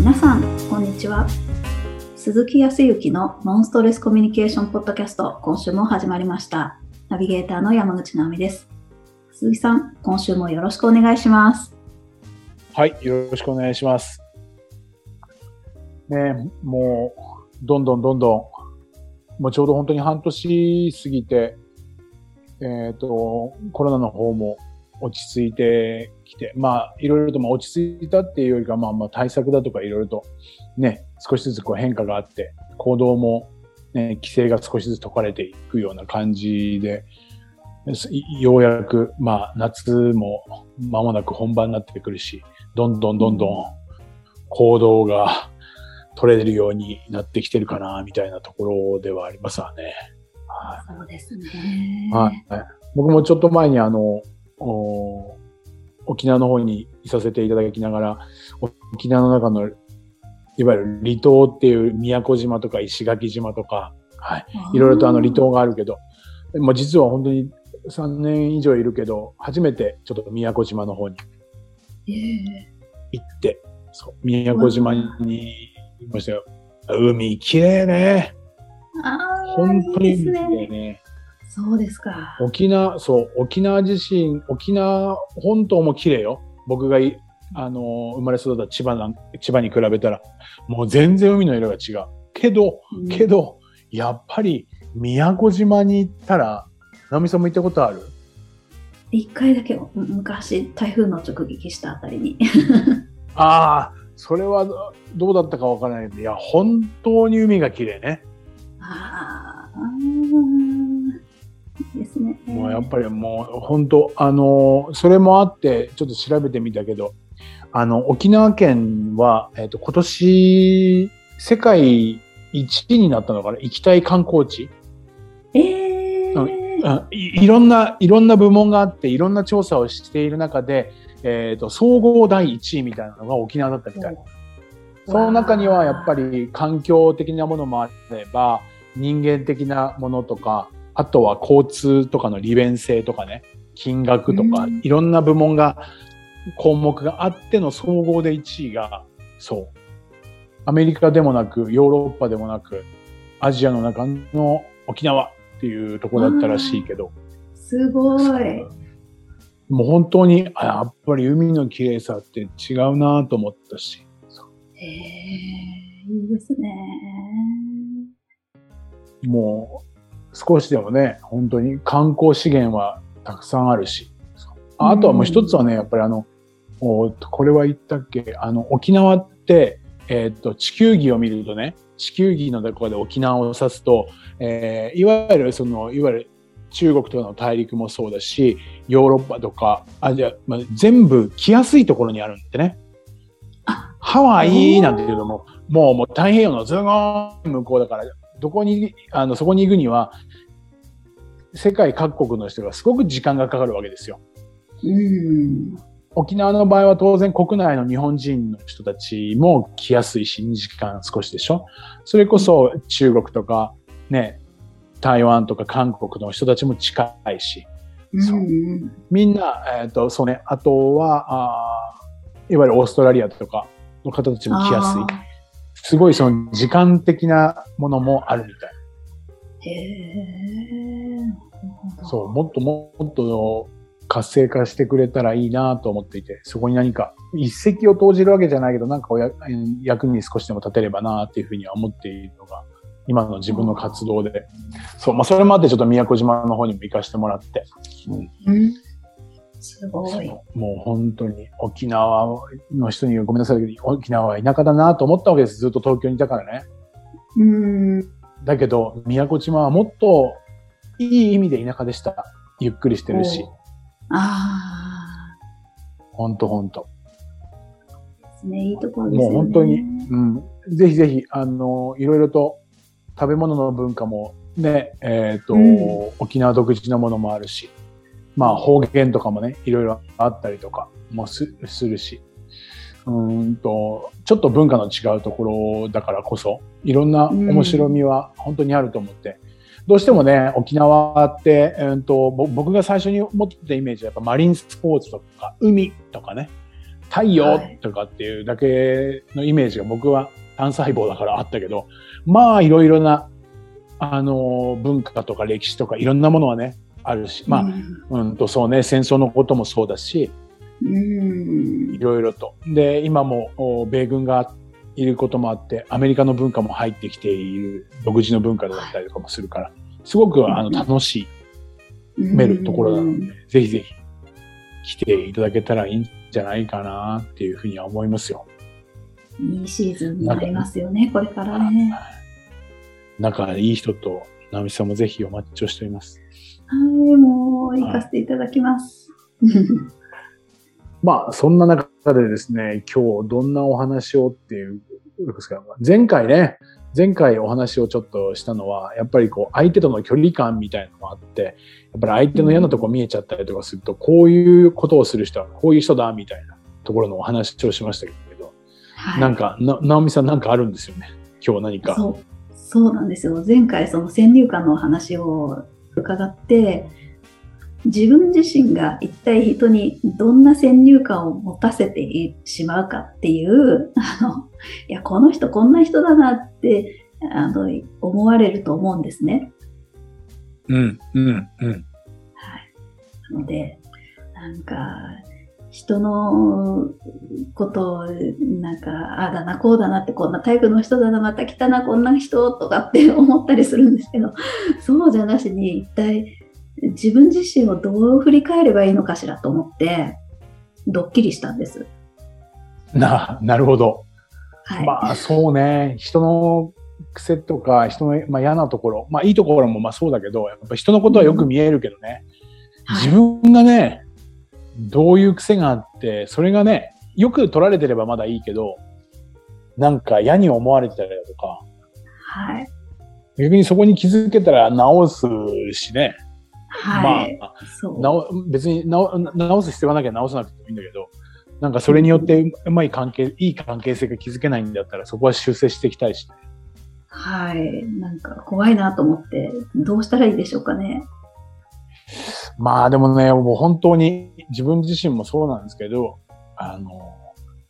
皆さん、こんにちは。鈴木康之のノンストレスコミュニケーションポッドキャスト、今週も始まりました。ナビゲーターの山口直美です。鈴木さん、今週もよろしくお願いします。はい、よろしくお願いします。ねもう、どんどんどんどん、もうちょうど本当に半年過ぎて、えっ、と、コロナの方も落ち着いてきて、まあ、いろいろとまあ落ち着いたっていうよりか、まあまあ対策だとかいろいろとね、少しずつこう変化があって、行動もね、規制が少しずつ解かれていくような感じで、ようやく、まあ、夏も間もなく本番になってくるし、どんどんどんどん行動が取れるようになってきてるかな、みたいなところではありますわね。はい、そうですね。はい。僕もちょっと前にあの、沖縄の方にいさせていただきながら、沖縄の中のいわゆる離島っていう宮古島とか石垣島とか、はい。いろいろとあの離島があるけど、まあ、実は本当に3年以上いるけど、初めてちょっと宮古島の方に行って、そう、宮古島にいましたよ。海綺麗ね。本当に綺麗ね。そうですか。沖縄、そう、沖縄自身、沖縄本島も綺麗よ。僕がい、あの、生まれ育った千葉なん、千葉に比べたら、もう全然海の色が違う。けど、うん、けど、やっぱり宮古島に行ったら、直美さんも行ったことある？一回だけ昔台風の直撃したあたりに。ああ、それはどうだったかわからないけど、いや、本当に海が綺麗ね。ああ、ですね。もうやっぱりもう本当、あの、それもあって、ちょっと調べてみたけど、あの、沖縄県は、えっ、ー、と、今年、世界一位になったのかな行きたい観光地。えー、いいろんな、いろんな部門があって、いろんな調査をしている中で、えっ、ー、と、総合第一位みたいなのが沖縄だったみたい。その中にはやっぱり環境的なものもあれば、人間的なものとか、あとは交通とかの利便性とかね、金額とか、いろんな部門が、項目があっての総合で1位が、そう。アメリカでもなく、ヨーロッパでもなく、アジアの中の沖縄っていうところだったらしいけど。すごい。もう本当に、あやっぱり海の綺麗さって違うなと思ったし。へえ、いいですね。もう、少しでもね、本当に観光資源はたくさんあるし。あとはもう一つはね、やっぱりあの、おこれは言ったっけ？あの、沖縄って、えー、っと、地球儀を見るとね、地球儀のところで沖縄を指すと、えー、いわゆるその、いわゆる中国とかの大陸もそうだし、ヨーロッパとかアジア、まあ、全部来やすいところにあるんでね。ハワイなんていうのも、もうもう太平洋のずごーん向こうだから、どこに、あの、そこに行くには、世界各国の人がすごく時間がかかるわけですよ。うん、沖縄の場合は当然国内の日本人の人たちも来やすいし、2時間少しでしょそれこそ中国とかね、台湾とか韓国の人たちも近いし。そうみんな、えっ、ー、と、そうね、あとはあ、いわゆるオーストラリアとかの方たちも来やすい。すごいその時間的なものもあるみたい。へそう、もっともっと活性化してくれたらいいなと思っていて、そこに何か一石を投じるわけじゃないけど、なんか役に少しでも立てればなっていうふうには思っているのが、今の自分の活動で。そう、まあそれもあってちょっと宮古島の方にも行かせてもらって。うん、すごい。もう本当に沖縄の人にごめんなさいけど、沖縄は田舎だなと思ったわけです。ずっと東京にいたからね。うん。だけど、宮古島はもっといい意味で田舎でした。ゆっくりしてるし。ああ。ほんとほんと。ですね。いいところですね。もう本当に、うん。ぜひぜひ、あの、いろいろと食べ物の文化もね、えっ、ー、と、うん、沖縄独自のものもあるし、まあ方言とかもね、いろいろあったりとかもすするし、うんと、ちょっと文化の違うところだからこそ、いろんな面白みは本当にあると思って、うんどうしてもね、沖縄って、うんと、僕が最初に持ってたイメージはやっぱマリンスポーツとか、海とかね、太陽とかっていうだけのイメージが僕は単細胞だからあったけど、まあいろいろな、あの、文化とか歴史とかいろんなものはね、あるし、まあ、うん、うんとそうね、戦争のこともそうだし、いろいろと。で、今も米軍がいることもあって、アメリカの文化も入ってきている独自の文化だったりとかもするから、すごくあの楽しい、めるところなので、ぜひぜひ来ていただけたらいいんじゃないかなっていうふうには思いますよ。いいシーズンになりますよね、これからね。仲いい人と、直美さんもぜひお待ちをしております。はい、もう行かせていただきます。まあ、そんな中でですね、今日どんなお話をっていう、前回ね、前回お話をちょっとしたのは、やっぱりこう、相手との距離感みたいなのもあって、やっぱり相手の嫌なとこ見えちゃったりとかすると、こういうことをする人はこういう人だ、みたいなところのお話をしましたけど、はい、なんか、な、直美さんなんかあるんですよね？今日何か。そう、そうなんですよ。前回その先入観のお話を伺って、自分自身が一体人にどんな先入観を持たせてしまうかっていう、あの、いや、この人こんな人だなって、あの、思われると思うんですね。うん、うん、うん。はい。なので、なんか、人のことを、なんか、ああだな、こうだなって、こんなタイプの人だな、また来たな、こんな人とかって思ったりするんですけど、そうじゃなしに、一体自分自身をどう振り返ればいいのかしらと思って、ドッキリしたんです。な、なるほど。はい、まあそうね、人の癖とか、人の、まあ、嫌なところ、まあいいところもまあそうだけど、やっぱ人のことはよく見えるけどね、うん、自分がね、どういう癖があって、それがね、よく取られてればまだいいけど、なんか嫌に思われてたりだとか、はい。逆にそこに気づけたら直すしね。はい。まあ、別に直す必要がなきゃ直さなくてもいいんだけど、なんかそれによってうまい関係、いい関係性が築けないんだったら、そこは修正していきたいし、ね。はい。なんか怖いなと思って、どうしたらいいでしょうかね。まあでもね、もう本当に自分自身もそうなんですけど、あの、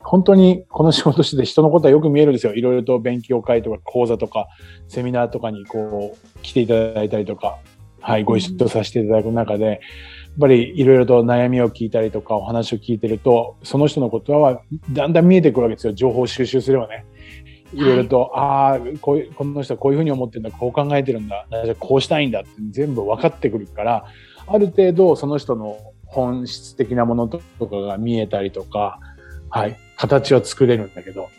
本当にこの仕事してて人のことはよく見えるんですよ。いろいろと勉強会とか講座とかセミナーとかにこう来ていただいたりとか、はい、ご一緒させていただく中で、やっぱりいろいろと悩みを聞いたりとかお話を聞いてると、その人のことはだんだん見えてくるわけですよ。情報収集すればね。いろいろと、はい、ああ、こ、の人はこういうふうに思ってるんだ、こう考えてるんだ、こうしたいんだって全部分かってくるから、ある程度その人の本質的なものとかが見えたりとか、はい、形は作れるんだけど、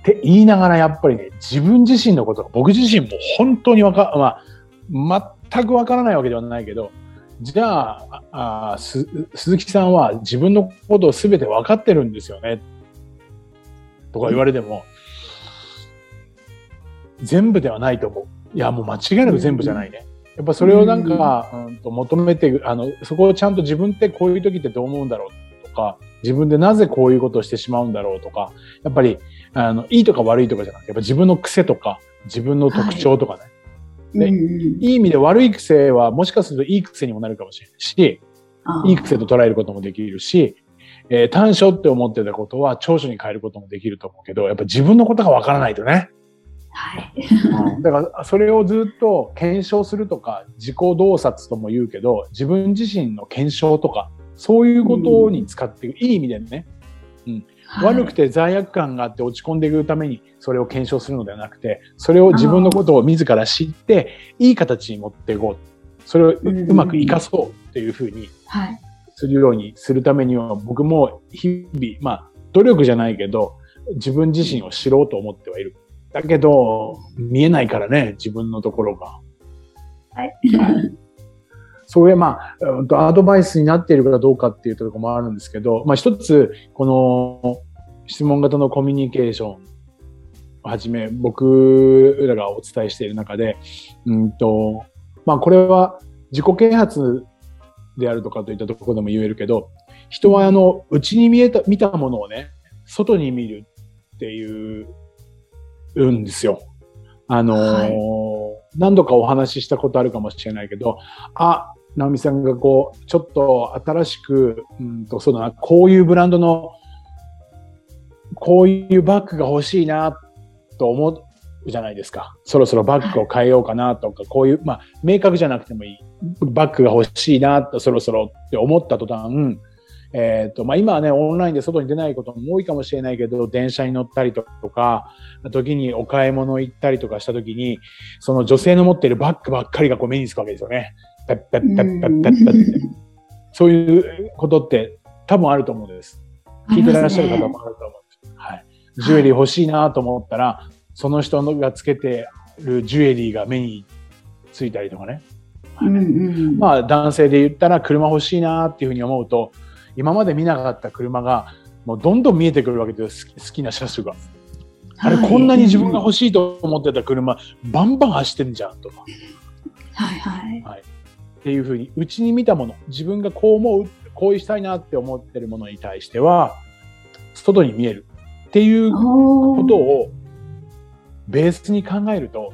って言いながらやっぱりね、自分自身のことが僕自身も本当にわか、まあ、全くわからないわけではないけど、じゃあ、あ鈴木さんは自分のことを全て分かってるんですよね。とか言われても、全部ではないと思う。いや、もう間違いなく全部じゃないね。やっぱそれをなんか、うん、と求めて、あの、そこをちゃんと自分ってこういう時ってどう思うんだろうとか、自分でなぜこういうことをしてしまうんだろうとか、やっぱり、あの、いいとか悪いとかじゃなくて、やっぱ自分の癖とか、自分の特徴とかね、はい。ね、うん、いい意味で悪い癖はもしかするといい癖にもなるかもしれないし、いい癖と捉えることもできるし、えー、短所って思ってたことは長所に変えることもできると思うけど、やっぱ自分のことがわからないとね。はい。うん、だからそれをずっと検証するとか、自己洞察とも言うけど、自分自身の検証とか、そういうことに使っていいい意味でね。うん。悪くて罪悪感があって落ち込んでいくためにそれを検証するのではなくて、それを自分のことを自ら知って、いい形に持っていこう。それをうまく活かそうっていうふうにするようにするためには、僕も日々、まあ、努力じゃないけど、自分自身を知ろうと思ってはいる。だけど、見えないからね、自分のところが。はい。それまあ、アドバイスになっているかどうかっていうところもあるんですけど、まあ一つ、この質問型のコミュニケーションをはじめ、僕らがお伝えしている中で、うんと、まあこれは自己啓発であるとかといったところでも言えるけど、人はあの、内に見えた、見たものをね、外に見るっていう、うんですよ。あのーはい、何度かお話ししたことあるかもしれないけど、あ、直美さんがこう、ちょっと新しく、うんと、そうだな、こういうブランドのこういうバッグが欲しいなと思うじゃないですか。そろそろバッグを変えようかなとか、こういう、まあ、明確じゃなくてもいい。バッグが欲しいなと、そろそろって思った途端、えっ、と、まあ、今はね、オンラインで外に出ないことも多いかもしれないけど、電車に乗ったりとか、時にお買い物行ったりとかした時に、その女性の持っているバッグばっかりがこう目につくわけですよね。ペッペッペッペッペッペッって。そういうことって多分あると思うんです。聞いてらっしゃる方もあると思うんです。はい。ジュエリー欲しいなと思ったら、その人がつけてるジュエリーが目についたりとかね。うんうん、まあ男性で言ったら車欲しいなっていうふうに思うと、今まで見なかった車がもうどんどん見えてくるわけです好きな車種が。あれ、こんなに自分が欲しいと思ってた車、バンバン走ってんじゃんとか。はいはい。はい、っていうふうに、うちに見たもの、自分がこう思う、こうしたいなって思ってるものに対しては、外に見えるっていうことをベースに考えると、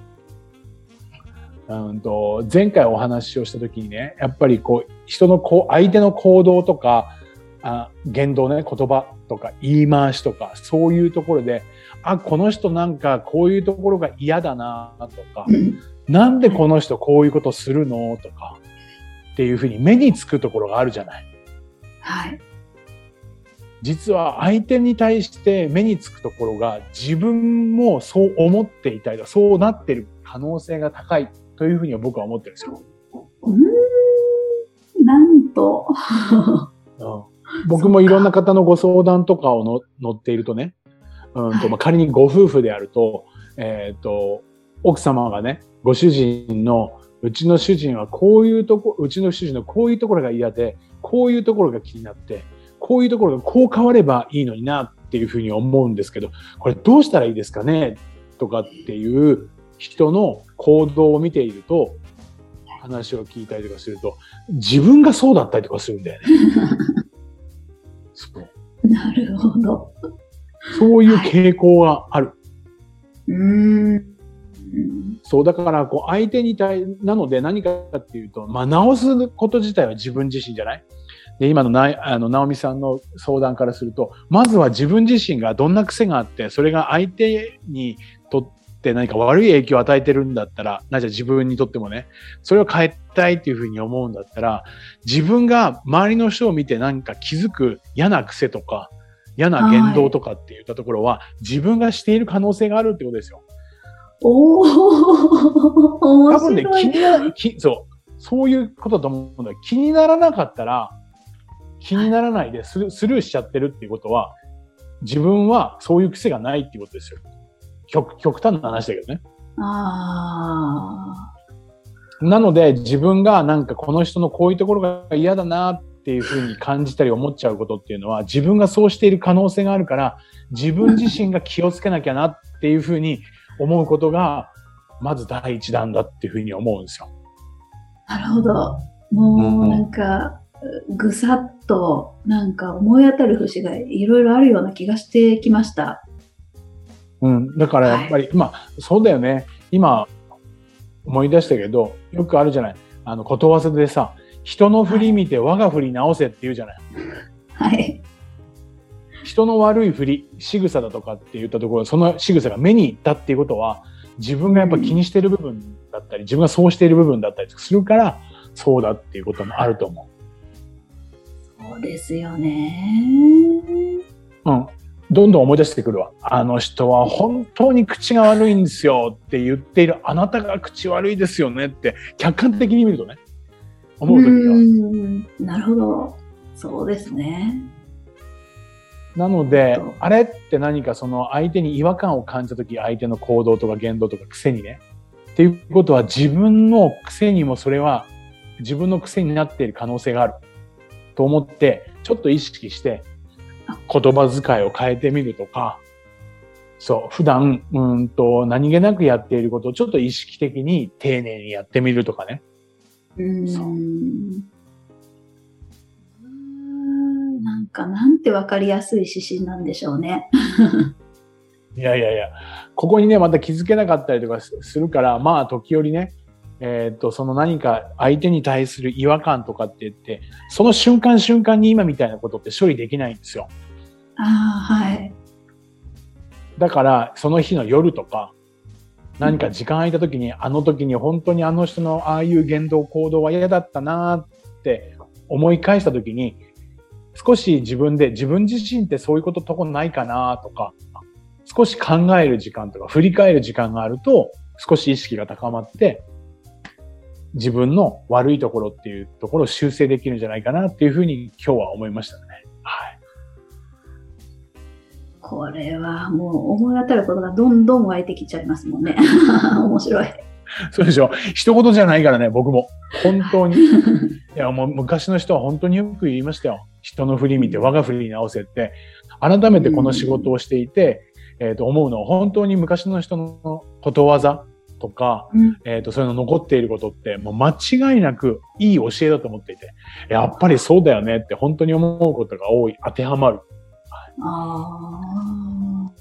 うんと前回お話をした時にね、やっぱりこう、人のこう、相手の行動とか、あ言動ね、言葉とか言い回しとか、そういうところで、あ、この人なんかこういうところが嫌だなとか、なんでこの人こういうことするのとか、っていうふうに目につくところがあるじゃない。はい。実は相手に対して目につくところが自分もそう思っていたりだ、そうなってる可能性が高いというふうには僕は思ってるんですよ。うんなんと。うん 僕もいろんな方のご相談とかをの乗っているとね、うんとまあ、仮にご夫婦であると、えっ、と、奥様がね、ご主人の、うちの主人はこういうとこ、うちの主人のこういうところが嫌で、こういうところが気になって、こういうところがこう変わればいいのになっていうふうに思うんですけど、これどうしたらいいですかね？とかっていう人の行動を見ていると、話を聞いたりとかすると、自分がそうだったりとかするんだよね。そうなるほど。そういう傾向がある。うん。そう、だから、こう、相手に対、なので何かっていうと、まあ、直すこと自体は自分自身じゃない？で、今のな、あの、直美さんの相談からすると、まずは自分自身がどんな癖があって、それが相手にとって何か悪い影響を与えてるんだったら、なじゃ自分にとってもね、それを変えたいっていうふうに思うんだったら、自分が周りの人を見て何か気づく嫌な癖とか、嫌な言動とかって言ったところは、自分がしている可能性があるってことですよ。おお面多分ね。気になきそう、そういうことだと思うんだよ。気にならなかったら、気にならないでスルスルーしちゃってるっていうことは、自分はそういう癖がないっていうことですよ。極極端な話だけどね。あなので、自分がなんかこの人のこういうところが嫌だなっていうふうに感じたり思っちゃうことっていうのは、自分がそうしている可能性があるから、自分自身が気をつけなきゃなっていうふうに思うことが、まず第一弾だっていうふうに思うんですよ。あ、なるほど。もうなんか、ぐさっとなんか思い当たる節がいろいろあるような気がしてきました。うん。だからやっぱり、まあ、そうだよね。今、思い出したけど、よくあるじゃない。あの、ことわざでさ、人の振り見て我が振り直せって言うじゃない。はい。人の悪い振り、仕草だとかって言ったところ、その仕草が目に行ったっていうことは、自分がやっぱ気にしてる部分だったり、自分がそうしている部分だったりするから、そうだっていうこともあると思そうですよね。う。うん。どんどん思い出してくるわ。あの人は本当に口が悪いんですよって言っている、あなたが口悪いですよねって、客観的に見るとね、思うときは。ん。なるほど。そうですね。なのであれって何かその相手に違和感を感じたとき、相手の行動とか言動とか癖にね。っていうことは自分の癖にもそれは自分の癖になっている可能性があると思って、ちょっと意識して言葉遣いを変えてみるとか、そう、普段、うんと、何気なくやっていることをちょっと意識的に丁寧にやってみるとかね。うん。なんか、なんてわかりやすい指針なんでしょうね。いやいやいや、ここにね、また気づけなかったりとかすするから、まあ、時折ね、えーっと、その何か相手に対する違和感とかって言って、その瞬間瞬間に今みたいなことって処理できないんですよ。ああ、はい。だからその日の夜とか何か時間空いた時に、あの時に本当にあの人のああいう言動行動は嫌だったなって思い返した時に少し自分で自分自身ってそういうこととこないかなとか少し考える時間とか振り返る時間があると少し意識が高まって自分の悪いところっていうところを修正できるんじゃないかなっていうふうに今日は思いましたね。はい。これはもう思い当たることがどんどん湧いてきちゃいますもんね。面白い。そうでしょ。一言じゃないからね、僕も。本当に。いや、もう昔の人は本当によく言いましたよ。人の振り見て我が振りに直せって。改めてこの仕事をしていて、えっ、ー、と、思うのは本当に昔の人のことわざとか、うん、えっ、ー、と、そういうの残っていることって、もう間違いなくいい教えだと思っていて、やっぱりそうだよねって本当に思うことが多い、当てはまる。あ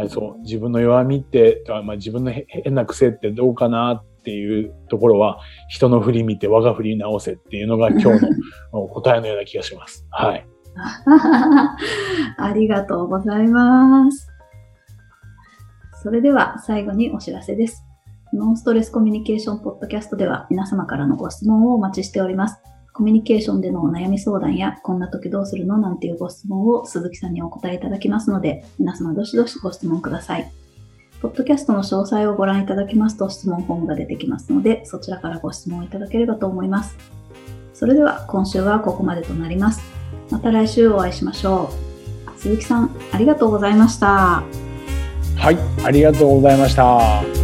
あ。そう、自分の弱みって、まあ、自分の変な癖ってどうかなっていうところは、人の振り見て我が振り直せっていうのが 今日の答えのような気がします。はい。ありがとうございます。それでは最後にお知らせです。ノンストレスコミュニケーションポッドキャストでは皆様からのご質問をお待ちしております。コミュニケーションでのお悩み相談や、こんな時どうするのなんていうご質問を鈴木さんにお答えいただきますので、皆様どしどしご質問ください。ポッドキャストの詳細をご覧いただきますと質問フォームが出てきますので、そちらからご質問いただければと思います。それでは今週はここまでとなります。また来週お会いしましょう。鈴木さん、ありがとうございました。はい、ありがとうございました。